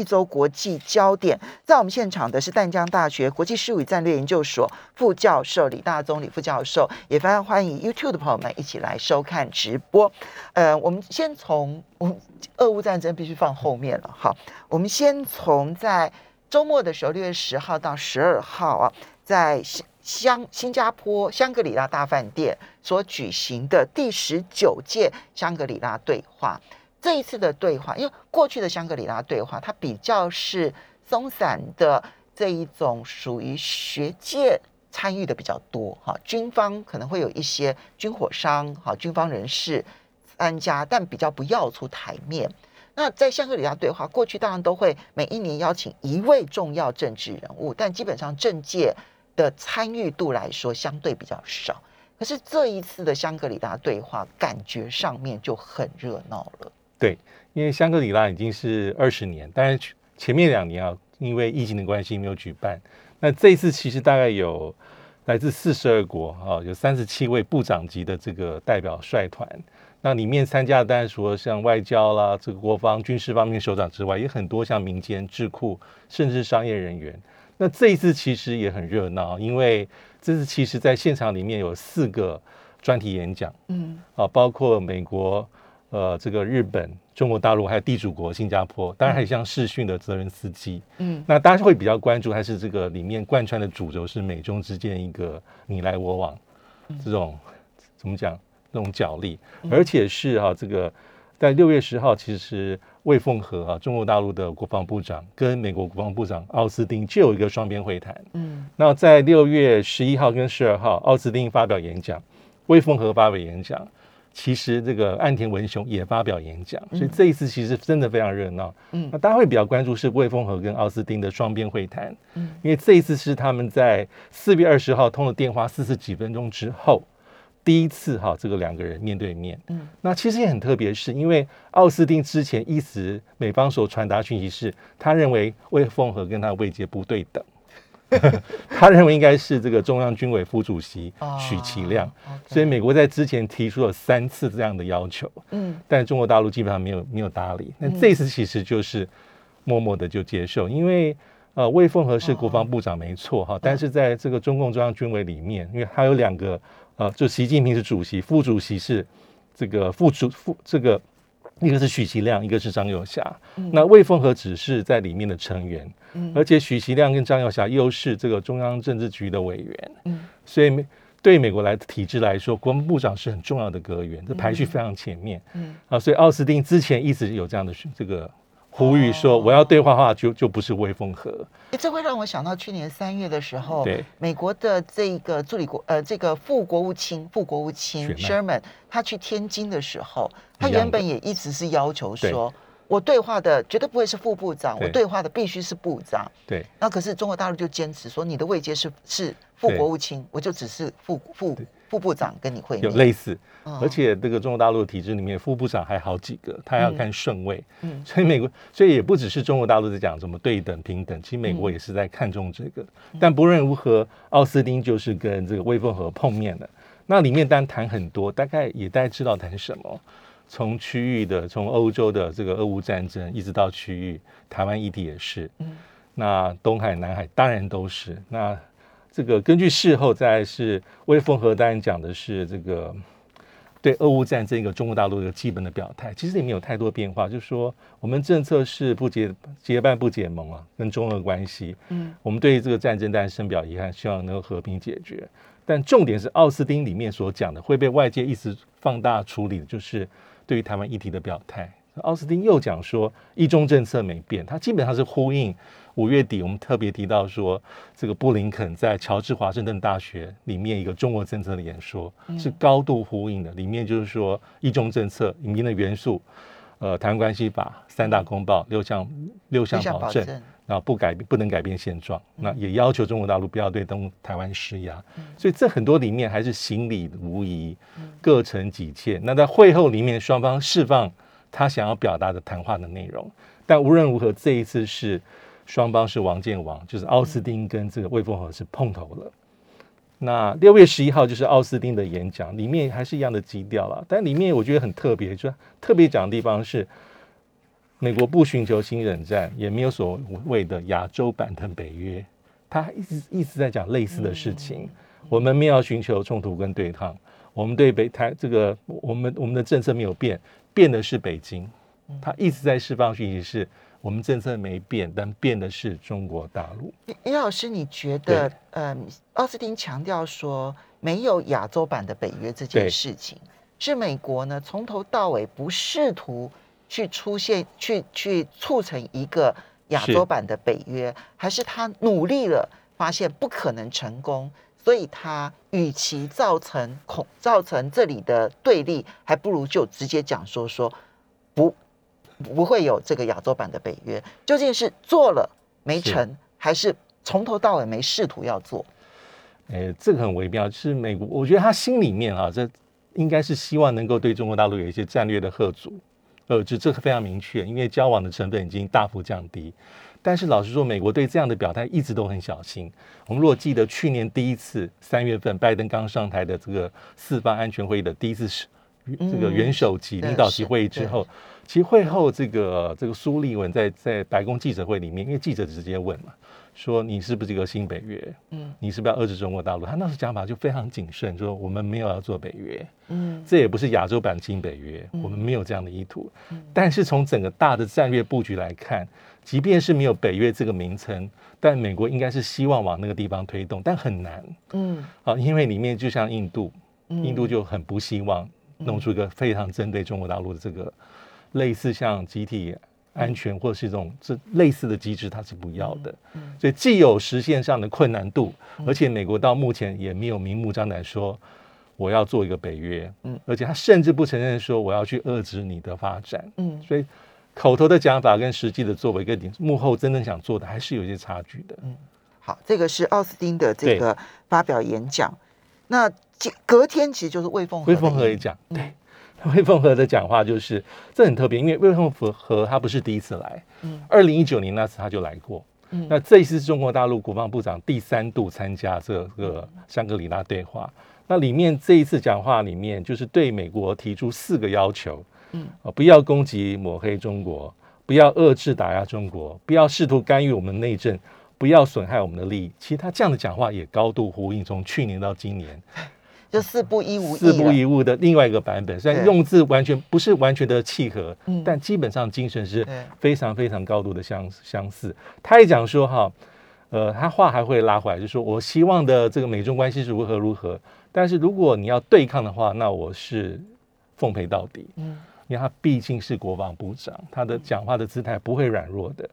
一周国际焦点，在我们现场的是淡江大学国际事务与战略研究所副教授李大宗李副教授，也非常欢迎 YouTube 的朋友们一起来收看直播。呃，我们先从我们俄乌战争必须放后面了，好，我们先从在周末的时候，六月十号到十二号啊，在香香新加坡香格里拉大饭店所举行的第十九届香格里拉对话。这一次的对话，因为过去的香格里拉对话，它比较是松散的这一种，属于学界参与的比较多哈，军方可能会有一些军火商哈，军方人士参加，但比较不要出台面。那在香格里拉对话，过去当然都会每一年邀请一位重要政治人物，但基本上政界的参与度来说相对比较少。可是这一次的香格里拉对话，感觉上面就很热闹了。对，因为香格里拉已经是二十年，但是前面两年啊，因为疫情的关系没有举办。那这一次其实大概有来自四十二国啊，有三十七位部长级的这个代表率团。那里面参加的当然除了像外交啦、这个国防、军事方面首长之外，也很多像民间智库，甚至商业人员。那这一次其实也很热闹，因为这次其实在现场里面有四个专题演讲，嗯啊，包括美国。呃，这个日本、中国大陆还有地主国新加坡，当然还有像视讯的泽伦斯基，嗯。那大家会比较关注，还是这个里面贯穿的主轴是美中之间一个你来我往这种怎么讲这种角力，而且是哈、这个在六月十号，其实魏凤和啊中国大陆的国防部长跟美国国防部长奥斯汀就有一个双边会谈。嗯。那在六月十一号跟十二号，奥斯汀发表演讲，魏凤和发表演讲。其实这个岸田文雄也发表演讲，所以这一次其实真的非常热闹。嗯那大家会比较关注是魏凤和跟奥斯汀的双边会谈，嗯因为这一次是他们在四月二十号通了电话四十几分钟之后，第一次哈这个两个人面对面。嗯那其实也很特别，是因为奥斯汀之前一直美方所传达讯息是，他认为魏凤和跟他的位阶不对等。他认为应该是这个中央军委副主席许其亮，所以美国在之前提出了三次这样的要求，嗯但中国大陆基本上没有没有搭理。那这次其实就是默默的就接受，因为呃魏凤和是国防部长没错哈，但是在这个中共中央军委里面，因为他有两个呃，就习近平是主席，副主席是这个副主副这个。一个是许其亮，一个是张幼霞。那魏凤和只是在里面的成员，嗯而且许其亮跟张幼霞又是这个中央政治局的委员，嗯所以美对美国来体制来说，国防部长是很重要的阁员，这排序非常前面。嗯啊，所以奥斯汀之前一直有这样的这个呼吁说，我要对话的话就就不是威风和。诶这会让我想到去年三月的时候，对。美国的这个助理国呃这个副国务卿副国务卿 Sherman，他去天津的时候，他原本也一直是要求对。说，我对话的绝对不会是副部长，我对对话的必须是部长。对那可是中国大陆就坚持说，你的位阶是是副国务卿，我就只是副副副部长跟你会有。类似，嗯而且这个中国大陆的体制里面，副部长还好几个，他还要看顺位。嗯所以美国，所以也不只是中国大陆在讲什么对等平等，其实美嗯国也是在看重这个。但不论如何，奥斯汀就是跟这个魏凤和碰面了。那里面当然谈很多，大概也大家知道谈什么。从区域的，从欧洲的这个俄乌战争，一直到区域，台湾议题也是。嗯那东海、南海当然都是。那这个根据事后再来是魏凤和当然讲的是这个对俄乌战争一个中国大陆一个基本的表态，其实也没有太多变化，就是说我们政策是不结结伴不结盟啊，跟中俄关系，嗯我们对于这个战争当然深表遗憾，希望能够和平解决。但重点是奥斯汀里面所讲的会被外界一直放大处理的，就是对于台湾议题的表态。奥斯汀又讲说，一中政策没变，他基本上是呼应五月底我们特别提到说，这个布林肯在乔治华盛顿大学里面一个中国政策的演说是高度呼应的，里面就是说一中政策里面的元素，呃，台湾关系法、三大公报、六项六项六项保证，保证然后不改变不能改变现状，那也要求中国大陆不要对东台湾施压，所以这很多里面还是行礼无疑，各成己见。那在会后里面，双方释放他想要表达的谈话的内容，但无论如何，这一次是双方是王见王，就是奥斯汀跟这个魏凤和是碰头了。那六月十一号就是奥斯汀的演讲，里面还是一样的基调了，但里面我觉得很特别，就特别讲的地方是，美国不寻求新冷战，也没有所谓的亚洲版的北约，他一直一直在讲类似的事情。我们没有寻求冲突跟对抗，我们对北台这个我们我们的政策没有变，变的是北京，他一直在释放讯息是。我们政策没变，但变的是中国大陆。李老师，你觉得，嗯，奥斯汀强调说没有亚洲版的北约这件事情，是美国呢从头到尾不试图去出现、去去促成一个亚洲版的北约，还是他努力了，发现不可能成功，所以他与其造成恐造成这里的对立，还不如就直接讲说说不。不会有这个亚洲版的北约，究竟是做了没成，还是从头到尾没试图要做？哎，这个很微妙。是美国，我觉得他心里面啊，这应该是希望能够对中国大陆有一些战略的贺阻，呃，这这个非常明确，因为交往的成本已经大幅降低。但是老实说，美国对这样的表态一直都很小心。我们如果记得去年第一次三月份拜登刚上台的这个四方安全会议的第一次是这个元首级领导级会议之后。其实会后，这个这个苏利文在在白宫记者会里面，因为记者直接问嘛，说你是不是一个新北约？嗯，你是不是要遏制中国大陆？他那时讲法就非常谨慎，说我们没有要做北约，嗯，这也不是亚洲版新北约，我们没有这样的意图。但是从整个大的战略布局来看，即便是没有北约这个名称，但美国应该是希望往那个地方推动，但很难，嗯，啊，因为里面就像印度，印度就很不希望弄出一个非常针对中国大陆的这个。类似像集体安全或者是一种这类似的机制，它是不要的。所以既有实现上的困难度，而且美国到目前也没有明目张胆说我要做一个北约。嗯，而且他甚至不承认说我要去遏制你的发展。嗯，所以口头的讲法跟实际的作为跟幕后真正想做的还是有一些差距的。嗯，好，这个是奥斯汀的这个发表演讲。那隔天其实就是魏凤魏凤和也讲，对。魏凤和的讲话就是这很特别，因为魏凤和他不是第一次来，嗯，二零一九年那次他就来过，嗯，那这一次是中国大陆国防部长第三度参加这个香格里拉对话，那里面这一次讲话里面就是对美国提出四个要求，嗯，不要攻击抹黑中国，不要遏制打压中国，不要试图干预我们内政，不要损害我们的利益。其实他这样的讲话也高度呼应从去年到今年。就四不一无四不一物的另外一个版本，虽然用字完全不是完全的契合，但基本上精神是非常非常高度的相相似。他也讲说哈，呃，他话还会拉回来，就说我希望的这个美中关系是如何如何，但是如果你要对抗的话，那我是奉陪到底。嗯，因为他毕竟是国防部长，他的讲话的姿态不会软弱的。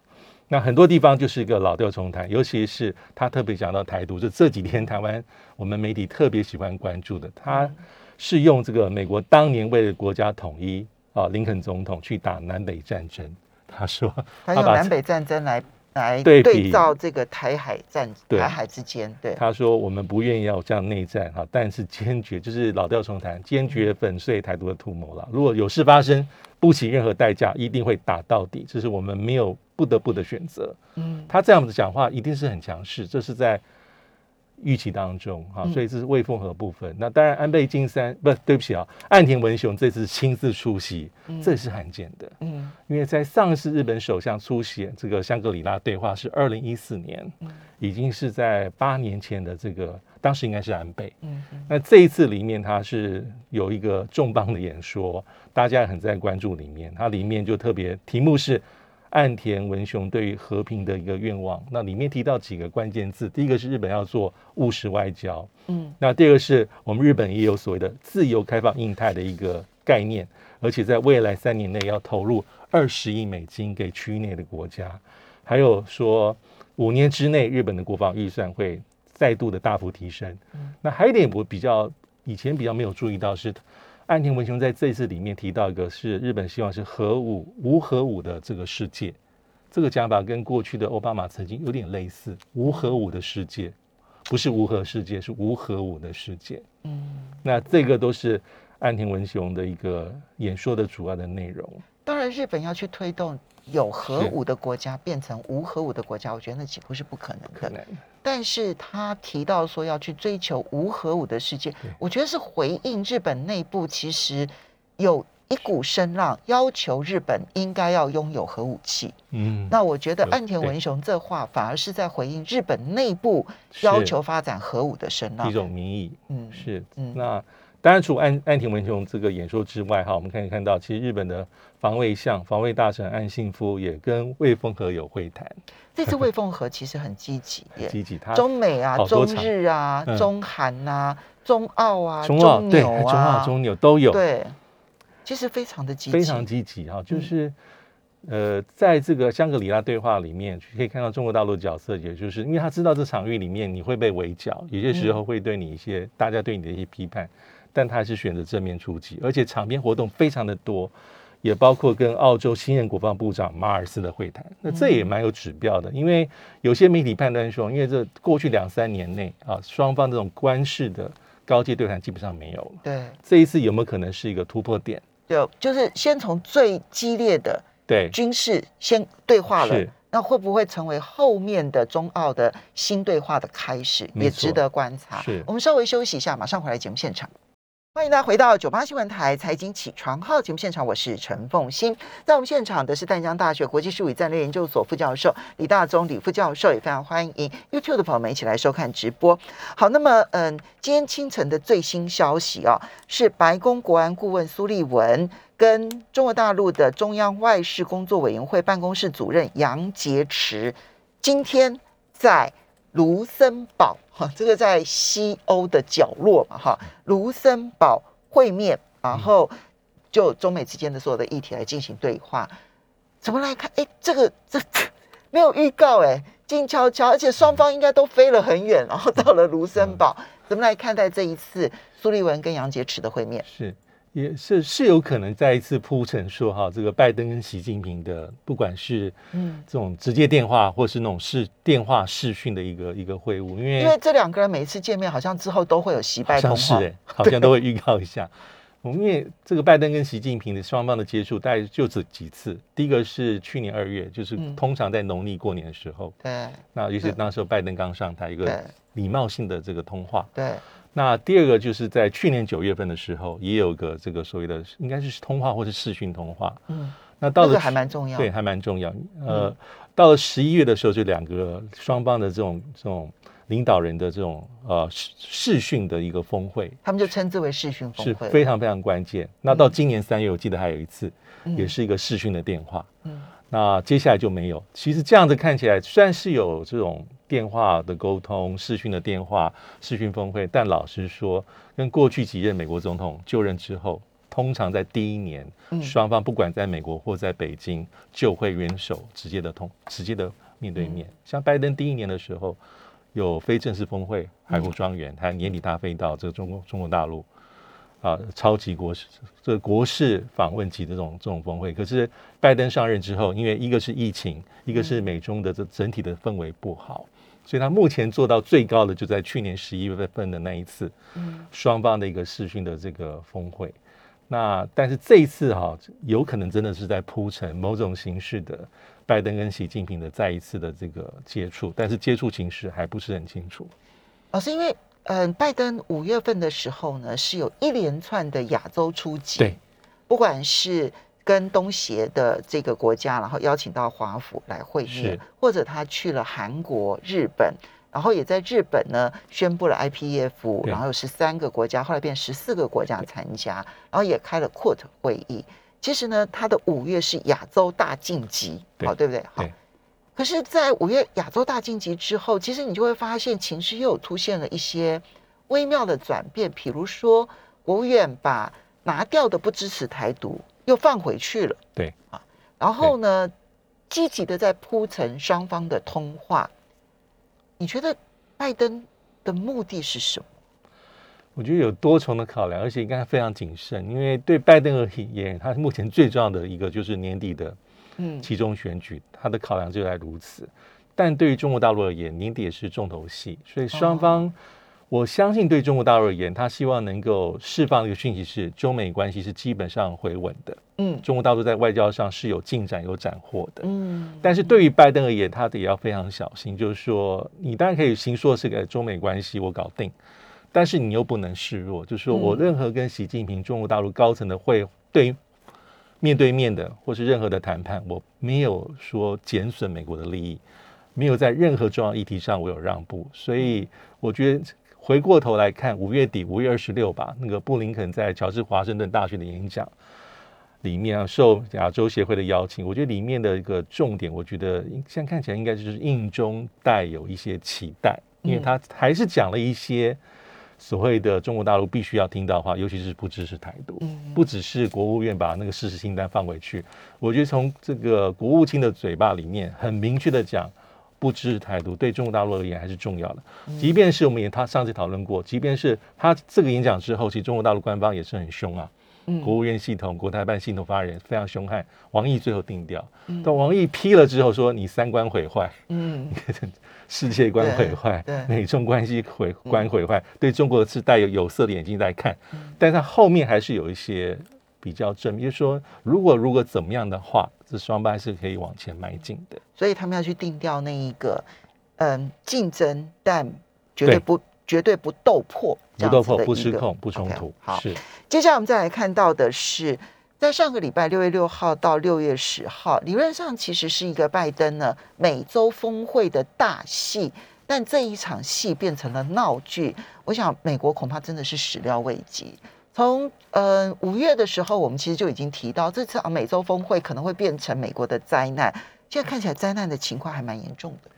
那很多地方就是一个老调重弹，尤其是他特别讲到台独，就这几天台湾我们媒体特别喜欢关注的，他是用这个美国当年为了国家统一啊，林肯总统去打南北战争，他说他用南北战争来来对照这个台海战台海之间，对。他说我们不愿意要这样内战哈，但是坚决就是老调重弹，坚决粉碎台独的图谋了，如果有事发生。不惜任何代价，一定会打到底，这是我们没有不得不的选择。嗯，他这样子讲话一定是很强势，这是在预期当中哈，所以这是魏凤和部分。那当然，安倍晋三不对不起啊，岸田文雄这次亲自出席，这也是罕见的。嗯，因为在上次日本首相出席这个香格里拉对话是二零一四年，已经是在八年前的这个。当时应该是安倍，嗯，那这一次里面他是有一个重磅的演说，大家也很在关注里面。它里面就特别题目是岸田文雄对于和平的一个愿望。那里面提到几个关键字，第一个是日本要做务实外交，嗯，那第二个是我们日本也有所谓的自由开放印太的一个概念，而且在未来三年内要投入二十亿美金给区域内的国家，还有说五年之内日本的国防预算会。再度的大幅提升。嗯那还有一点我比较以前比较没有注意到是，岸田文雄在这次里面提到一个是日本希望是核武无核武的这个世界，这个讲法跟过去的奥巴马曾经有点类似，无核武的世界，不是无核世界，是无核武的世界。嗯，那这个都是岸田文雄的一个演说的主要的内容。当然，日本要去推动有核武的国家变成无核武的国家，我觉得那几乎是不可能的。但是他提到说要去追求无核武的世界，我觉得是回应日本内部其实有一股声浪，要求日本应该要拥有核武器。嗯，那我觉得岸田文雄这话反而是在回应日本内部要求发展核武的声浪一。种民意嗯是嗯那。当然，除安安田文雄这个演说之外，哈，我们可以看到，其实日本的防卫相、防卫大臣岸信夫也跟魏凤和有会谈，这次魏凤和其实很积极耶，积极。他中美啊、中日啊、嗯。中韩啊、中澳啊、中澳对纽中澳、啊，中纽都有，对，其实非常的积极，非常积极哈，就嗯。是、呃，在这个香格里拉对话里面，可以看到中国大陆的角色，也就是因为他知道这场域里面你会被围剿，有些时候会对你一些、大家对你的一些批判，但他还是选择正面出击，而且场边活动非常的多。也包括跟澳洲新任国防部长马尔斯的会谈，那这也蛮有指标的，因为有些媒体判断说，因为这过去两三年内啊，双方这种官式的高阶对谈基本上没有了，对，这一次有没有可能是一个突破点？就就是先从最激烈的对，军事先对话了，那会不会成为后面的中澳的新对话的开始，也值得观察。是我们稍微休息一下，马上回来节目现场。欢迎大家回到九八新闻台财经起床号节目现场，我是陈凤欣。在我们现场的是淡江大学国际事务与战略研究所副教授李大忠李副教授，也非常欢迎 YouTube 的朋友们一起来收看直播。好，那么嗯，今天清晨的最新消息哦，是白宫国安顾问苏利文跟中国大陆的中央外事工作委员会办公室主任杨洁篪今天在卢森堡，哈，这个在西欧的角落嘛，哈，卢森堡会面，然后就中美之间的所有的议题来进行对话。怎么来看？哎，这个这 没有预告，哎，静悄悄，而且双方应该都飞了很远，然后到了卢森堡。怎么来看待这一次苏利文跟杨洁篪的会面？是，也是是有可能再一次铺陈说哈，这个拜登跟习近平的，不管是嗯，这种直接电话，或是那种视电话视讯的一个一个会晤，因为因为这两个人每一次见面，好像之后都会有习拜好通话。像是哎、好像都会预告一下。我们因为这个拜登跟习近平的双方的接触，大概就这几次。第一个是去年二月，就是嗯通常在农历过年的时候，对那尤其对那时候拜登刚上台，一个礼貌性的这个通话。对，那第二个就是在去年九月份的时候，也有个这个所谓的应该是通话或是视讯通话。嗯，那到了这个还蛮重要。对，还蛮重要。呃，到了十一月的时候，就两个双方的这种这种领导人的这种呃视视讯的一个峰会，他们就称之为视讯峰是会。非常非常关键。那到今年三月，我记得还有一次，嗯也是一个视讯的电话。嗯那接下来就没有。其实这样子看起来，虽然是有这种电话的沟通、视讯的电话、视讯峰会，但老实说，跟过去几任美国总统就任之后，通常在第一年，嗯。双方不管在美国或在北京，就会元首直接的通、直接的面对嗯。面。像拜登第一年的时候，有非正式峰会，海湖庄园，他年底大飞到这个中国中国大陆。啊，超级国事这个国事访问级的这种这种峰会，可是拜登上任之后，因为一个是疫情，一个是美中的这整体的氛围不好，所以他目前做到最高的就在去年十一月份的那一次，嗯双方的一个视讯的这个峰会。那但是这一次哈、有可能真的是在铺陈某种形式的拜登跟习近平的再一次的这个接触，但是接触形式还不是很清楚。老师，因为嗯、呃拜登五月份的时候呢，是有一连串的亚洲出击，对，不管是跟东协的这个国家，然后邀请到华府来会面，或者他去了韩国、日本，然后也在日本呢宣布了 IPEF，然后有十三个国家，后来变十四个国家参加，然后也开了 QUAD 会议。其实呢，他的五月是亚洲大晋级，对好，对不对？好。可是，在五月亚洲大晋级之后，其实你就会发现情势又有出现了一些微妙的转变，比如说国务院把拿掉的不支持台独又放回去了，对啊，然后呢，积极的在铺陈双方的通话。你觉得拜登的目的是什么？我觉得有多重的考量，而且应该非常谨慎，因为对拜登而言，他目前最重要的一个就是年底的嗯其中选举，他的考量就在如此。但对于中国大陆而言，年底也是重头戏，所以双方，我相信对中国大陆而言，他希望能够释放一个讯息是，中美关系是基本上回稳的。嗯中国大陆在外交上是有进展、有斩获的。嗯但是对于拜登而言，他也要非常小心，就是说，你当然可以行说是个中美关系我搞定，但是你又不能示弱，就是说我嗯任何跟习近平中国大陆高层的会对面对面的或是任何的谈判，我没有说减损美国的利益，没有在任何重要议题上我有让步，所以我觉得。回过头来看，五月底五月二十六吧，那个布林肯在乔治华盛顿大学的演讲，里面啊，受亚洲协会的邀请，我觉得里面的一个重点，我觉得现在看起来应该就是印中带有一些期待，因为他还是讲了一些所谓的中国大陆必须要听到的话，尤其是不支持台独，不只是国务院把那个事实清单放回去，我觉得从这个国务卿的嘴巴里面很明确的讲。不支持台独对中国大陆而言还是重要的，即便是我们也他上次讨论过，即便是他这个演讲之后，其实中国大陆官方也是很凶啊，国务院系统、国台办系统发言人非常凶悍，王毅最后定调，但王毅批了之后说你三观毁坏，嗯。世界观毁坏美中关系毁观毁坏，对中国是带有有色的眼睛在看，但他后面还是有一些比较正面，就是说如果如果怎么样的话，这双败是可以往前迈进的。所以他们要去定掉那一个，嗯，竞争但绝对对不绝对不斗破，不斗破、不失控、不冲突，好，是接下来我们再来看到的是，在上个礼拜六月六号到六月十号，理论上其实是一个拜登呢美洲峰会的大戏，但这一场戏变成了闹剧。我想美国恐怕真的是始料未及。从呃五月的时候，我们其实就已经提到，这次啊美洲峰会可能会变成美国的灾难。现在看起来灾难的情况还蛮严重的。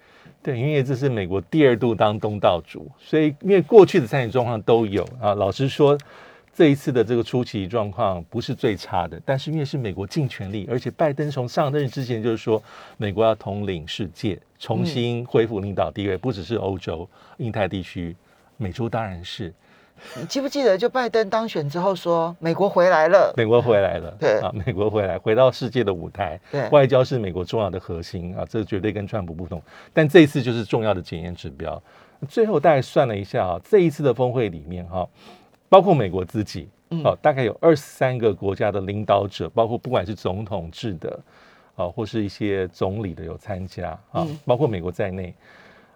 对，因为这是美国第二度当东道主，所以因为过去的参选状况都有啊。老实说，这一次的这个初期状况不是最差的，但是因为是美国尽全力，而且拜登从上任之前就是说，美国要统领世界，重新恢复领导地位，不只是欧洲、印太地区，美洲当然是。你记不记得，就拜登当选之后说美国回来了，美国回来了，对啊，美国回来，回到世界的舞台，对外交是美国重要的核心啊，这绝对跟川普不同。但这一次就是重要的检验指标。最后大概算了一下啊，这一次的峰会里面哈、包括美国自己，哦、大概有二十三个国家的领导者，包括不管是总统制的啊，或是一些总理的有参加啊，包括美国在内。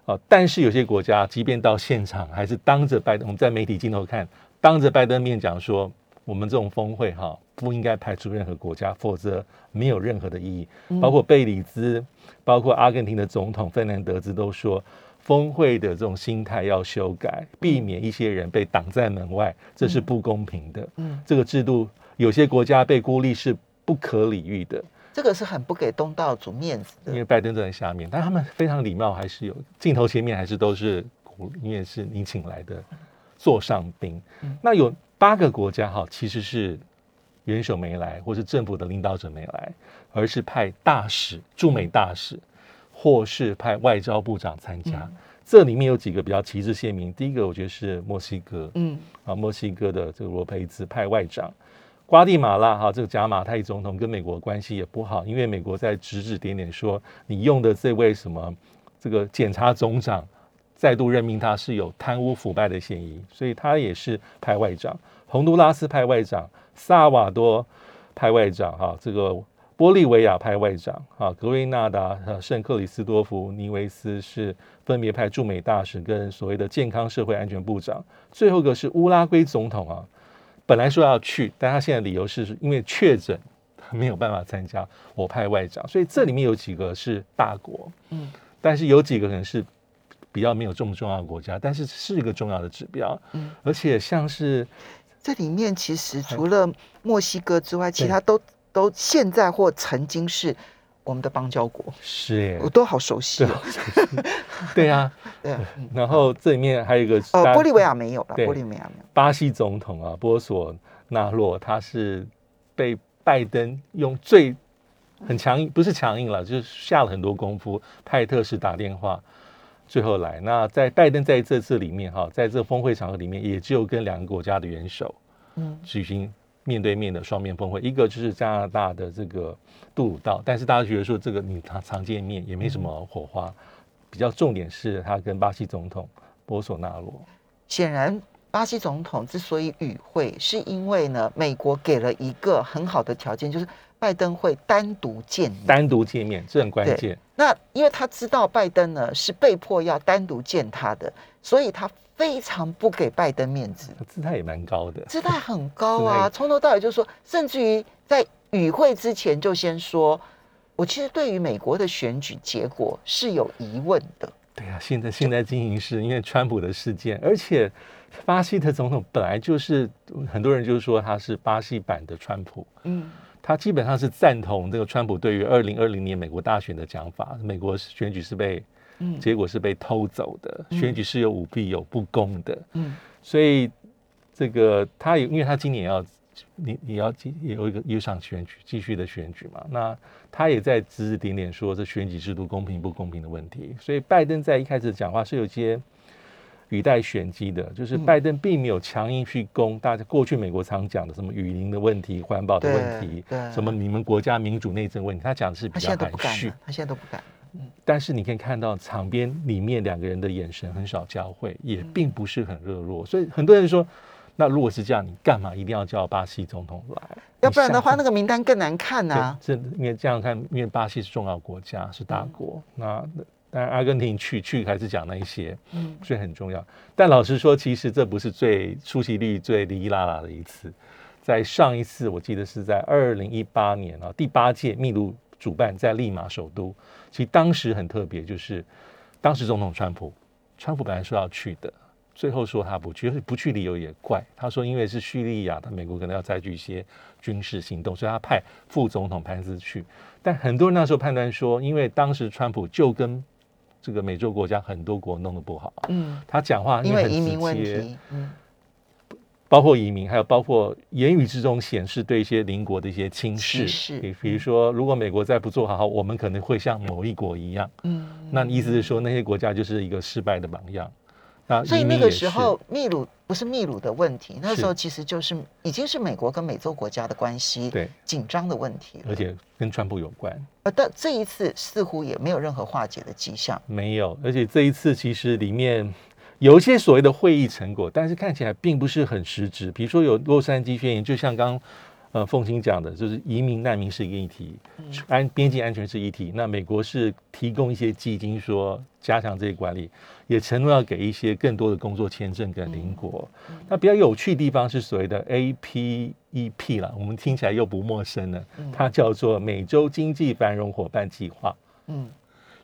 啊，但是有些国家，即便到现场，还是当着拜登，我们在媒体镜头看，当着拜登面讲说，我们这种峰会哈，不应该排除任何国家，否则没有任何的意义。包括贝里兹，包括阿根廷的总统费南德兹都说，峰会的这种心态要修改，避免一些人被挡在门外，这是不公平的。嗯这个制度，有些国家被孤立是不可理喻的。这个是很不给东道主面子的。因为拜登在下面，但他们非常礼貌，还是有镜头前面还是都是鼓，因为是你请来的座上宾。那有八个国家哈，其实是元首没来，或是政府的领导者没来，而是派大使、驻美大使，或是派外交部长参加。这里面有几个比较旗帜鲜明，第一个我觉得是墨西哥，嗯啊，墨西哥的这个罗佩兹派外长，瓜地马拉哈这个加马泰总统跟美国关系也不好，因为美国在指指点点说你用的这位什么这个检察总长再度任命他是有贪污腐败的嫌疑，所以他也是派外长。洪都拉斯派外长，萨瓦多派外长，哈，这个玻利维亚派外长，哈，格瑞纳达、呃圣克里斯多夫、尼维斯是分别派驻美大使跟所谓的健康社会安全部长。最后一个是乌拉圭总统啊，本来说要去，但他现在理由是因为确诊没有办法参加，我派外长。所以这里面有几个是大国，嗯，但是有几个可能是比较没有这么重要的国家，但是是一个重要的指标，嗯，而且像是这里面其实除了墨西哥之外，其他都都现在或曾经是我们的邦交国，是。耶我，都好熟悉对哦。对啊，对 然后这里面还有一个呃，玻利维亚没有了，玻利维亚没有。巴西总统啊，波索纳洛，他是被拜登用最很强硬，不是强硬了，就是下了很多功夫，派特使打电话，最后来。那在拜登在这次里面哈，在这峰会场合里面，也只有跟两个国家的元首嗯。举行面对面的双面峰会，一个就是加拿大的这个杜鲁道，但是大家觉得说这个你常常见面也没什么火花，比较重点是他跟巴西总统波索纳罗。显然巴西总统之所以与会，是因为呢，美国给了一个很好的条件，就是拜登会单独见面。单独见面，这很关键。那因为他知道拜登呢是被迫要单独见他的，所以他非常不给拜登面子，姿态也蛮高的，姿态很高啊，态从头到尾就说，甚至于在与会之前就先说，我其实对于美国的选举结果是有疑问的。对啊，现在现在进行是因为川普的事件，而且巴西的总统本来就是很多人就是说他是巴西版的川普，嗯，他基本上是赞同这个川普对于二零二零年美国大选的讲法，美国选举是被嗯。结果是被偷走的，嗯。选举是有舞弊有不公的，嗯。所以这个他也因为他今年要你你要继也有一个有一场选举继续的选举嘛，那他也在指指点点说这选举制度公平不公平的问题，所以拜登在一开始讲话是有一些语带玄机的，就是嗯。拜登并没有强硬去攻大家过去美国常讲的什么雨林的问题、环保的问题什么你们国家民主内政问题，他讲的是比较含蓄，，他现在都不敢。但是你可以看到场边里面两个人的眼神很少交汇，也嗯并不是很热络，所以很多人说，那如果是这样，你干嘛一定要叫巴西总统来？要不然的话，那个名单更难看呐、对这因为这样看，因为巴西是重要国家，是大国，那当然阿根廷去去还是讲那一些，嗯。所以很重要。但老实说，其实这不是最出席率最哩哩啦啦的一次，在上一次我记得是在二零一八年啊，第八届秘鲁主办在利马首都，其实当时很特别，就是当时总统川普，川普本来说要去的。最后说他不去，不去理由也怪。他说因为是叙利亚他，美国可能要采取一些军事行动，所以他派副总统潘斯去。但很多人那时候判断说，因为当时川普就跟这个美洲国家很多国弄得不好，嗯，他讲话因为移民问题，嗯包括移民，还有包括言语之中显示对一些邻国的一些轻视比比如说，如果美国再不做好，我们可能会像某一国一样。嗯，那意思是说，那些国家就是一个失败的榜样。那所以那个时候，秘鲁不是秘鲁的问题，那是时候其实就是已经是美国跟美洲国家的关系对，紧张的问题。而且跟川普有关。呃，但这一次似乎也没有任何化解的迹象。没有，而且这一次其实里面有一些所谓的会议成果，但是看起来并不是很实质。比如说有洛杉矶宣言，就像刚呃凤青讲的，就是移民难民是一个议题，安边境安全是议题。那美国是提供一些基金，说加强这些管理，也承诺要给一些更多的工作签证给邻国。那比较有趣的地方是所谓的 APEP 啦，我们听起来又不陌生了，它叫做美洲经济繁荣伙伴计划。嗯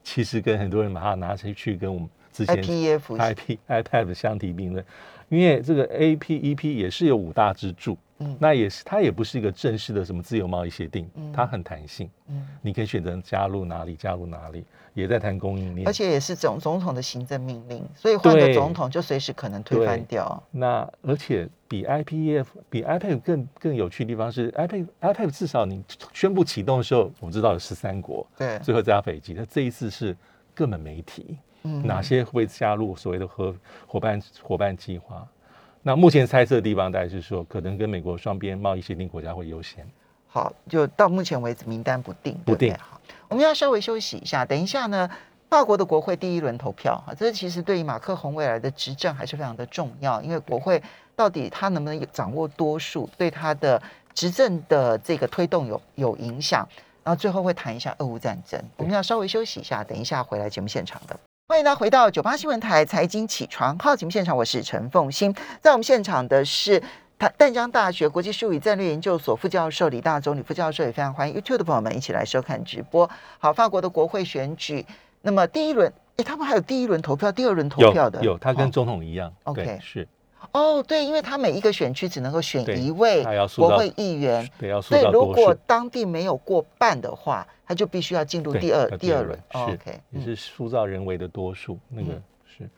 其实跟很多人把它拿出去跟我们之前，IPEF IP iPad 相提并论，因为这个 APEP 也是有五大支柱，嗯。那也是它也不是一个正式的什么自由贸易协定，嗯。它很弹性，嗯，你可以选择加入哪里加入哪里，也在谈供应链，而且也是总总统的行政命令，所以换个对总统就随时可能推翻掉。那而且比 IPEF 比 iPad 更更有趣的地方是 iPad iPad 至少你宣布启动的时候，我们知道有十三国，对，最后加斐济，那这一次是根本没提。嗯哪些会加入所谓的合伙伴伙伴计划？那目前猜测的地方，大概是说，可能跟美国双边贸易协定国家会优先。好，就到目前为止名单不定，不定好，我们要稍微休息一下，等一下呢，法国的国会第一轮投票啊，这其实对于马克宏未来的执政还是非常的重要，因为国会到底他能不能掌握多数，对他的执政的这个推动有有影响。然后最后会谈一下俄乌战争，我们要稍微休息一下，等一下回来节目现场的。欢迎大家回到九八新闻台财经起床号节目现场，我是陈凤欣，在我们现场的是淡淡江大学国际术语战略研究所副教授李大中，李副教授也非常欢迎 YouTube 的朋友们一起来收看直播。好，法国的国会选举，那么第一轮，诶，他们还有第一轮投票、第二轮投票的，有，他跟哦总统一样。OK，是哦，对，因为他每一个选区只能够选一位国会议员，对，如果数。当地没有过半的话，他就必须要进入第二第二轮。OK，也嗯是塑造人为的多数，那个嗯是。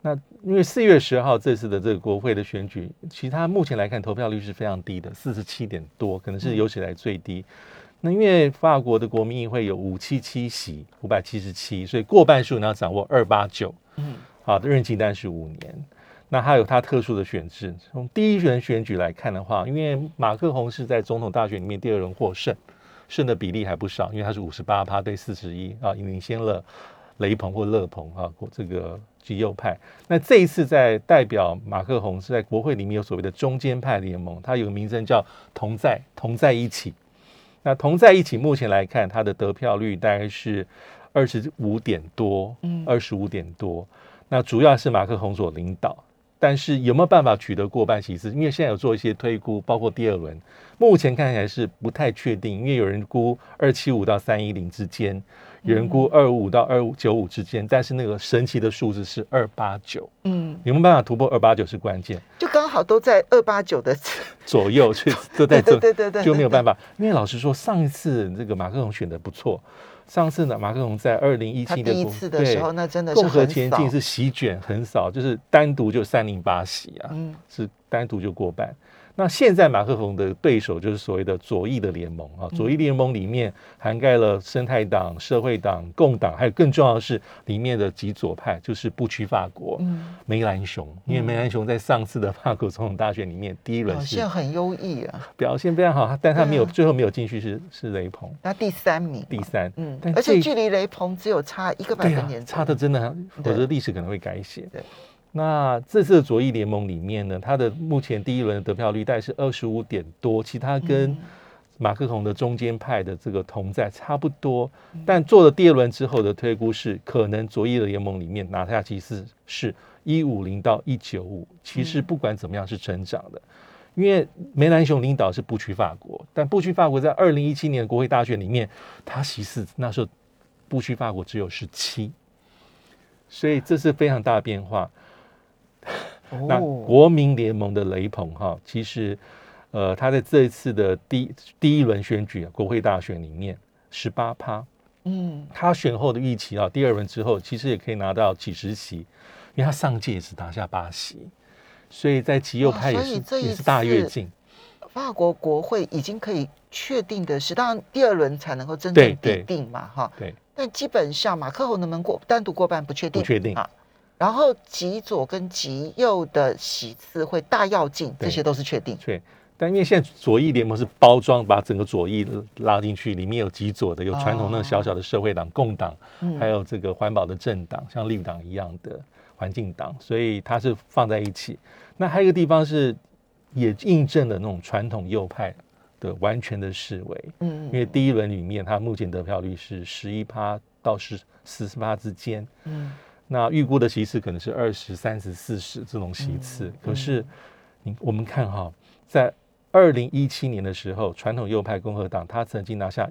那因为四月十号这次的这个国会的选举，其实它目前来看投票率是非常低的，四十七点多，可能是嗯有史以来最低。那因为法国的国民议会有五七七席，五百七十七，所以过半数你要掌握二八九，嗯好的任期单是五年。那还有它特殊的选制，从第一轮选举来看的话，因为马克宏是在总统大选里面第二轮获胜，胜的比例还不少，因为他是五十八趴对四十一啊，领先了雷鹏或勒鹏啊，这个极右派。那这一次在代表马克宏是在国会里面有所谓的中间派联盟，它有个名称叫同在同在一起。那同在一起，目前来看，它的得票率大概是二十五点多，嗯，二十五点多。那主要是马克宏所领导，但是有没有办法取得过半席次？因为现在有做一些推估，包括第二轮，目前看起来是不太确定，因为有人估二七五到三一零之间。有人估二五到二五九五之间，但是那个神奇的数字是二八九。嗯，有没有办法突破二八九是关键，就刚好都在二八九的 左右，去都在这，对对对，就没有办法。因为老实说，上一次这个马克龙选的不错，上次呢，马克龙在二零一七第一次的时候，那真的是共和前进是席卷很少，就是单独就三零八席啊，是单独就过半。那现在马克龙的对手就是所谓的左翼的联盟啊，左翼联盟里面涵盖了生态党、社会党、共党，还有更重要的是里面的极左派，就是不屈法国梅兰雄。因为梅兰雄在上次的法国总统大选里面第一轮表现很优异啊，表现非常好，但他没有最后没有进去，是是雷鹏，那第三名，第三，嗯，而且距离雷鹏只有差一个百分点，差的真的，否则历史可能会改写。对。那这次的左翼联盟里面呢，它的目前第一轮的得票率大概是二十五点多，其他跟马克龙的中间派的这个同在差不多。但做了第二轮之后的推估是，可能左翼的联盟里面拿下其实是一五零到一九五。其实不管怎么样是成长的，因为梅兰雄领导是不屈法国，但不屈法国在二零一七年国会大选里面，他其实那时候不屈法国只有十七，所以这是非常大的变化。那国民联盟的雷鹏哈，其实，呃，他在这一次的第第一轮选举国会大选里面，十八趴，嗯，他选后的预期啊，第二轮之后其实也可以拿到几十席，因为他上届也是拿下八席，所以在极右派也是也是大跃进。法国国会已经可以确定的是，当然第二轮才能够真正定定嘛，哈，对。但基本上马克宏能不能过单独过半不确定，不确定啊。然后极左跟极右的席次会大要进，这些都是确定。对，但因为现在左翼联盟是包装，把整个左翼拉进去，里面有极左的，有传统那个小小的社会党、共党，还有这个环保的政党，像绿党一样的环境党，所以它是放在一起。那还有一个地方是也印证了那种传统右派的完全的示威。嗯，因为第一轮里面，它目前得票率是十一趴到十四十八之间。嗯。那预估的席次可能是二十三十四十这种席次，可是你我们看哈，在二零一七年的时候，传统右派共和党他曾经拿下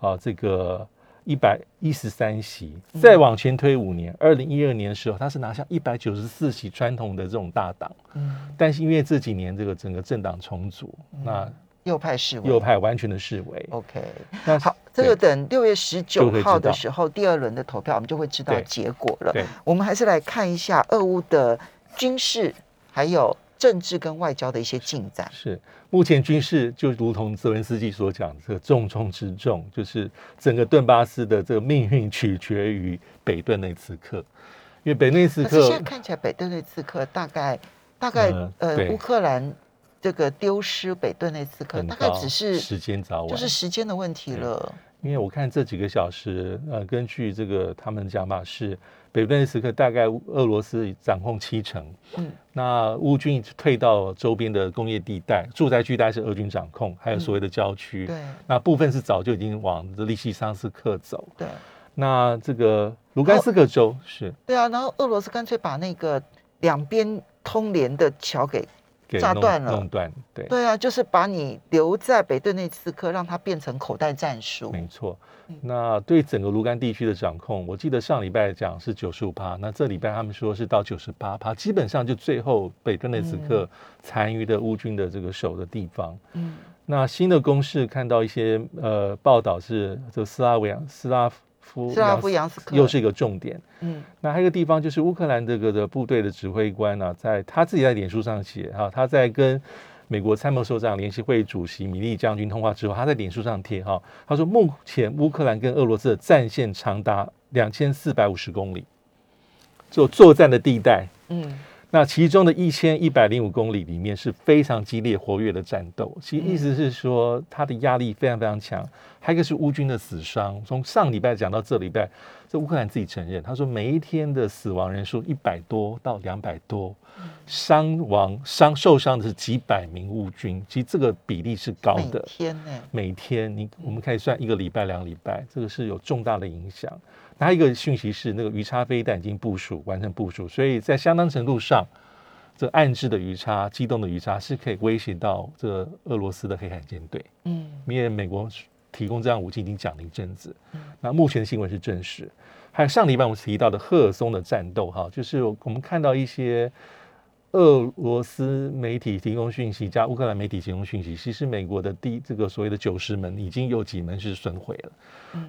啊这个一百一十三席，再往前推五年，二零一二年的时候，他是拿下一百九十四席，传统的这种大党，嗯，但是因为这几年这个整个政党重组，那。右派示威，右派完全的示威。OK，那好，这个等六月十九号的时候，第二轮的投票，我们就会知道结果了。对，我们还是来看一下俄乌的军事、还有政治跟外交的一些进展。是，目前军事就如同泽文斯基所讲，这个重中之重就是整个顿巴斯的这个命运取决于北顿内刺客，因为北内刺客现在看起来北顿内刺客大概大概呃乌克兰。这个丢失北顿内刺客，大概只是时间早晚，就是时间的问题了。因为我看这几个小时，呃，根据这个他们讲法是，北顿内刺客大概俄罗斯掌控七成，嗯，那乌军退到周边的工业地带，住宅区大概是俄军掌控，还有所谓的郊区，对，那部分是早就已经往利西桑斯克走，对，那这个卢甘斯克州是，对啊，然后俄罗斯干脆把那个两边通联的桥给。炸断了，弄断，对对啊，就是把你留在北顿内刺客，让它变成口袋战术。没错，那对整个卢甘地区的掌控，我记得上礼拜讲是九十五趴，那这礼拜他们说是到九十八趴，基本上就最后北顿内刺客残余的乌军的这个守的地方。嗯，那新的攻势看到一些呃报道是，就斯拉维扬斯拉夫。斯拉夫扬斯克又是一个重点。嗯，那还有一个地方就是乌克兰这个的部队的指挥官呢，在他自己在脸书上写哈，他在跟美国参谋首长联席会主席米利将军通话之后，他在脸书上贴哈，他说目前乌克兰跟俄罗斯的战线长达两千四百五十公里，就作战的地带。嗯，那其中的一千一百零五公里里面是非常激烈活跃的战斗，其实意思是说它的压力非常非常强。还有一个是乌军的死伤，从上礼拜讲到这礼拜，这乌克兰自己承认，他说每一天的死亡人数一百多到两百多，伤亡伤受伤的是几百名乌军，其实这个比例是高每的。天呢，每天你我们可以算一个礼拜、两个礼拜，这个是有重大的影响。那还有一个讯息是，那个鱼叉飞弹已经部署完成部署，所以在相当程度上，这暗制的鱼叉、机动的鱼叉是可以威胁到这个俄罗斯的黑海舰队。嗯因为美国提供这样武器已经讲了一阵子，那目前的新闻是证实。还有上礼拜我们提到的赫尔松的战斗，哈，就是我们看到一些俄罗斯媒体提供讯息，加乌克兰媒体提供讯息，其实美国的第这个所谓的九十门已经有几门是损毁了。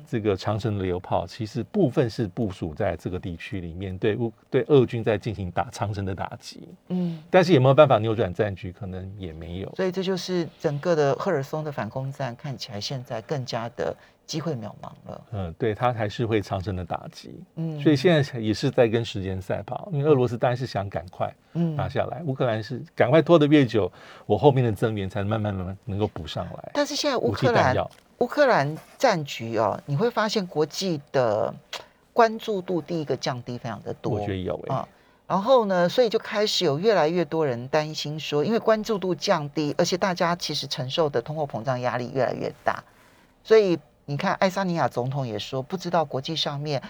这个长城的榴炮其实部分是部署在这个地区里面，对乌对俄军在进行打长城的打击，嗯，但是有没有办法扭转战局，可能也没有。所以这就是整个的赫尔松的反攻战看起来现在更加的机会渺茫了。嗯，对他还是会长城的打击。嗯，所以现在也是在跟时间赛跑，因为俄罗斯当然是想赶快嗯拿下来，乌克兰是赶快拖得越久，我后面的增援才能慢慢慢慢能够补上来。但是现在乌克兰乌克兰战局哦，你会发现国际的关注度第一个降低非常的多，我觉得有诶、啊。然后呢，所以就开始有越来越多人担心说，因为关注度降低，而且大家其实承受的通货膨胀压力越来越大，所以你看，爱沙尼亚总统也说，不知道国际上面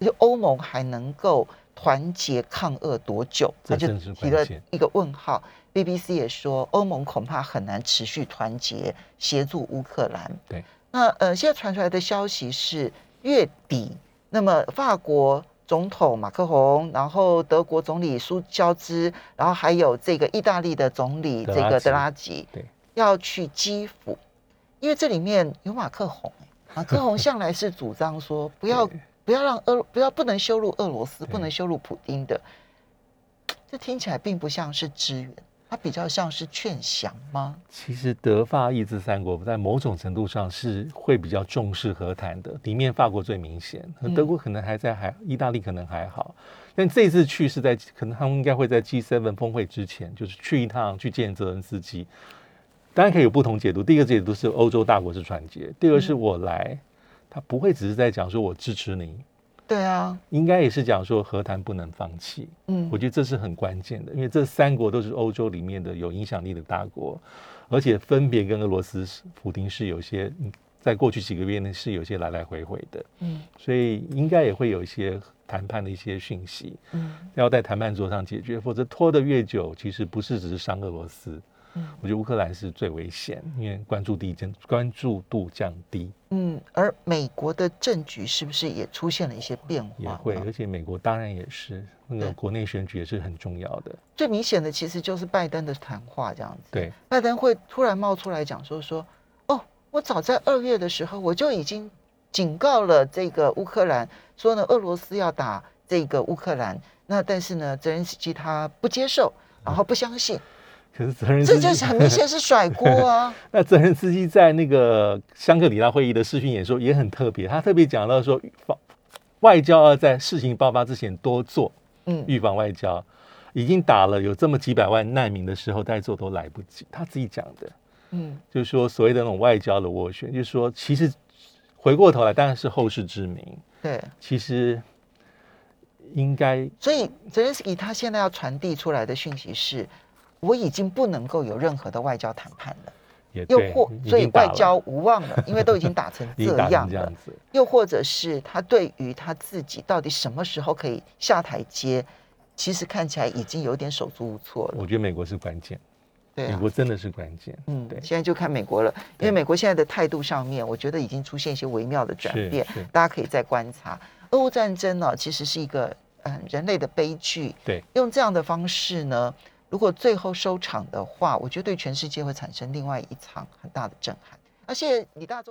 就欧盟还能够团结抗俄多久，他就提了一个问号。BBC 也说，欧盟恐怕很难持续团结协助乌克兰。对，那呃，现在传出来的消息是月底，那么法国总统马克宏，然后德国总理苏肖兹，然后还有这个意大利的总理这个德拉吉，对，要去基辅，因为这里面有马克宏、欸马克宏向来是主张说 不要对不要让俄不要不能羞辱俄罗斯，不能羞辱普丁的，这听起来并不像是支援，它比较像是劝降吗？其实德法意志三国在某种程度上是会比较重视和谈的，里面法国最明显，嗯德国可能还在还，意大利可能还好。但这次去是在可能他们应该会在 G7 峰会之前，就是去一趟去见泽连斯基。当然可以有不同解读，第一个解读是欧洲大国是团结，第二个是我来，他不会只是在讲说我支持你，对啊，应该也是讲说和谈不能放弃。嗯我觉得这是很关键的，因为这三国都是欧洲里面的有影响力的大国，而且分别跟俄罗斯是普京是有些嗯在过去几个月内是有些来来回回的，嗯所以应该也会有一些谈判的一些讯息，嗯要在谈判桌上解决，否则拖得越久，其实不是只是伤俄罗斯。嗯我觉得乌克兰是最危险，因为关注地降关注度降低嗯，而美国的政局是不是也出现了一些变化？也会，而且美国当然也是那个对国内选举也是很重要的。最明显的其实就是拜登的谈话这样子。对，拜登会突然冒出来讲说说，哦，我早在二月的时候我就已经警告了这个乌克兰，说呢俄罗斯要打这个乌克兰，那但是呢泽连斯基他不接受，然后不相信，可是责任这就是很明显是甩锅啊。那泽连斯基在那个香格里拉会议的视讯演说也很特别，他特别讲到说，防外交要在事情爆发之前多做嗯预防外交，已经打了有这么几百万难民的时候，再做都来不及。他自己讲的，嗯就是说所谓的那种外交的斡旋，就是说其实回过头来当然是后世之名，对，其实应该所以泽连斯基他现在要传递出来的讯息是，我已经不能够有任何的外交谈判了。又或所以外交无望了，因为都已经打成这样了样。子，又或者是他对于他自己到底什么时候可以下台阶，其实看起来已经有点手足无措了。我觉得美国是关键，对啊，美国真的是关键，嗯，对现在就看美国了，因为美国现在的态度上面，我觉得已经出现一些微妙的转变大家可以再观察。俄乌战争呢，其实是一个嗯人类的悲剧，对。用这样的方式呢，如果最后收场的话，我觉得对全世界会产生另外一场很大的震撼。而且李大中。